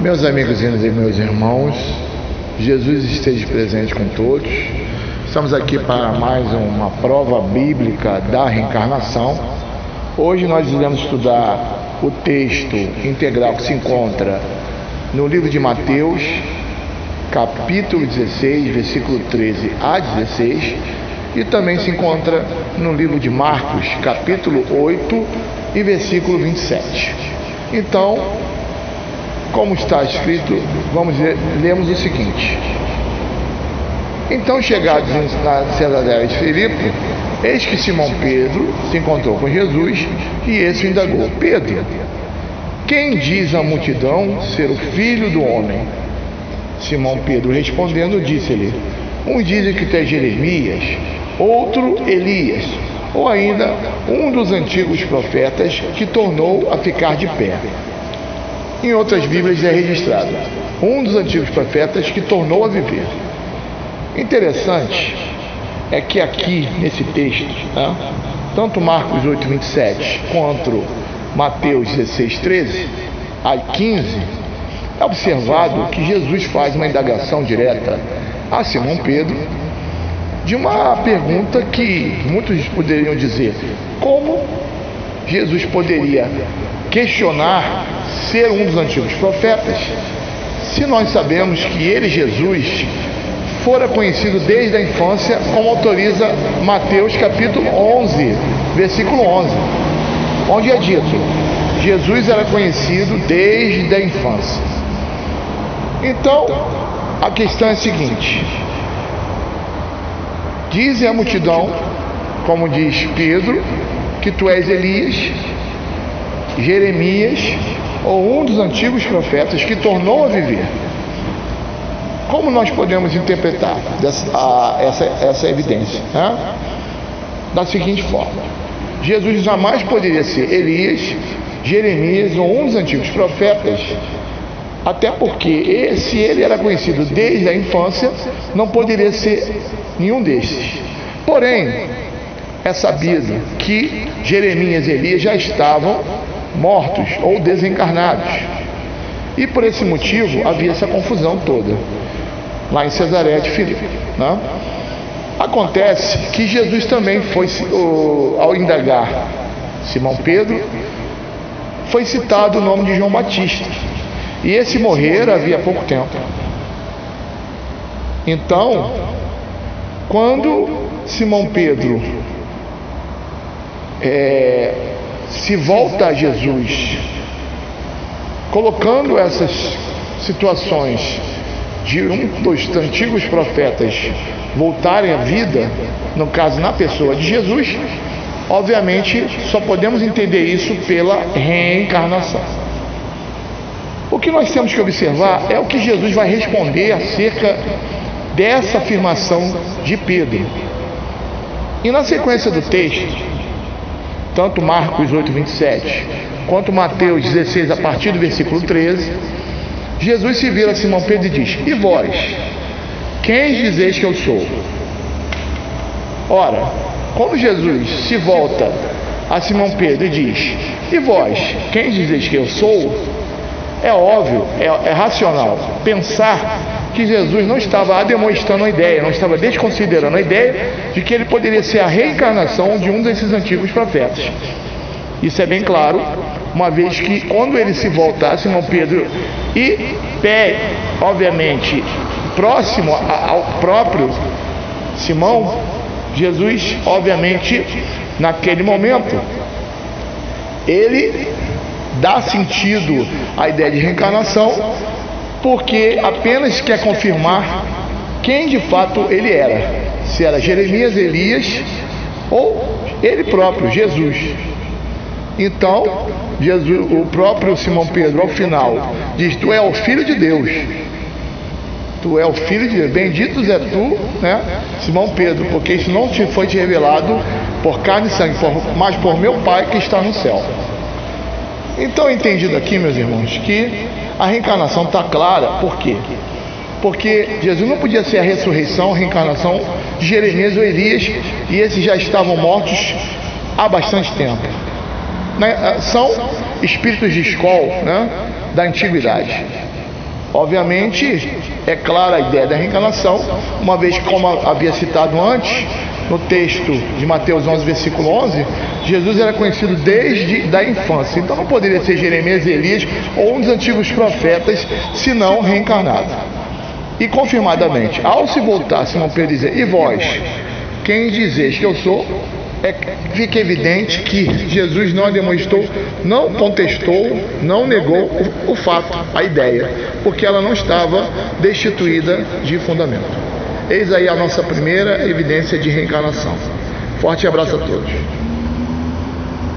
Meus amigos e meus irmãos, Jesus esteja presente com todos. Estamos aqui para mais uma prova bíblica da reencarnação. Hoje nós iremos estudar o texto integral que se encontra no livro de Mateus, capítulo 16, versículo 13 a 16, e também se encontra no livro de Marcos, capítulo 8 e versículo 27. Então, como está escrito, vamos ler, lemos o seguinte. Então, chegados na Cesareia de Filipe, eis que Simão Pedro se encontrou com Jesus e esse indagou: Pedro, quem diz a multidão ser o filho do homem? Simão Pedro respondendo, disse-lhe: Uns dizem que tu és Jeremias, outro Elias, ou ainda um dos antigos profetas que tornou a ficar de pé. Em outras Bíblias é registrado um dos antigos profetas que tornou a viver. Interessante é que aqui nesse texto, né, tanto Marcos 8, 27 quanto Mateus 16, 13 a 15, é observado que Jesus faz uma indagação direta a Simão Pedro de uma pergunta que muitos poderiam dizer: como Jesus poderia questionar ser um dos antigos profetas, se nós sabemos que ele, Jesus, fora conhecido desde a infância, como autoriza Mateus capítulo 11, versículo 11, onde é dito: Jesus era conhecido desde a infância. Então, a questão é a seguinte: dizem a multidão, como diz Pedro, que tu és Elias, Jeremias ou um dos antigos profetas que tornou a viver. Como nós podemos interpretar dessa, a, essa, essa evidência? Né? Da seguinte forma: Jesus jamais poderia ser Elias, Jeremias ou um dos antigos profetas, até porque se ele era conhecido desde a infância, não poderia ser nenhum desses. Porém, é sabido que Jeremias e Elias já estavam mortos ou desencarnados. E por esse motivo havia essa confusão toda lá em Cesareia de Filipe. Né? Acontece que Jesus também foi, ao indagar Simão Pedro, foi citado o nome de João Batista. E esse morrer havia pouco tempo. Então, quando Simão Pedro é, se volta a Jesus, colocando essas situações de um dos antigos profetas voltarem à vida, no caso na pessoa de Jesus, obviamente só podemos entender isso pela reencarnação. O que nós temos que observar é o que Jesus vai responder acerca dessa afirmação de Pedro. E na sequência do texto, tanto Marcos 8, 27, quanto Mateus 16, a partir do versículo 13, Jesus se vira a Simão Pedro e diz: E vós, quem dizeis que eu sou? Ora, quando Jesus se volta a Simão Pedro e diz: E vós, quem dizeis que eu sou? É óbvio, é, é racional pensar que Jesus não estava demonstrando a ideia, não estava desconsiderando a ideia de que ele poderia ser a reencarnação de um desses antigos profetas. Isso é bem claro, uma vez que quando ele se voltar a Simão Pedro e pé, obviamente, próximo ao próprio Simão, Jesus, obviamente, naquele momento, ele dá sentido à ideia de reencarnação porque apenas quer confirmar quem de fato ele era. Se era Jeremias, Elias ou ele próprio, Jesus. Então, Jesus, o próprio Simão Pedro, ao final, diz: Tu é o Filho de Deus. Tu é o Filho de Deus. Bendito é tu, né, Simão Pedro, porque isso não te foi te revelado por carne e sangue, mas por meu Pai que está no céu. Então, entendido aqui, meus irmãos, que a reencarnação está clara, por quê? Porque Jesus não podia ser a ressurreição, a reencarnação de Jeremias ou Elias, e esses já estavam mortos há bastante tempo. Né? São espíritos de escola né? da antiguidade. Obviamente, é clara a ideia da reencarnação, uma vez que, como havia citado antes, no texto de Mateus 11, versículo 11, Jesus era conhecido desde da infância. Então não poderia ser Jeremias, Elias ou um dos antigos profetas, senão reencarnado. E confirmadamente, ao se voltar, Simão Pedro dizer, e vós, quem dizeis que eu sou? É, fica evidente que Jesus não demonstrou, não contestou, não negou o, o fato, a ideia, porque ela não estava destituída de fundamento. Eis aí a nossa primeira evidência de reencarnação. Forte abraço a todos.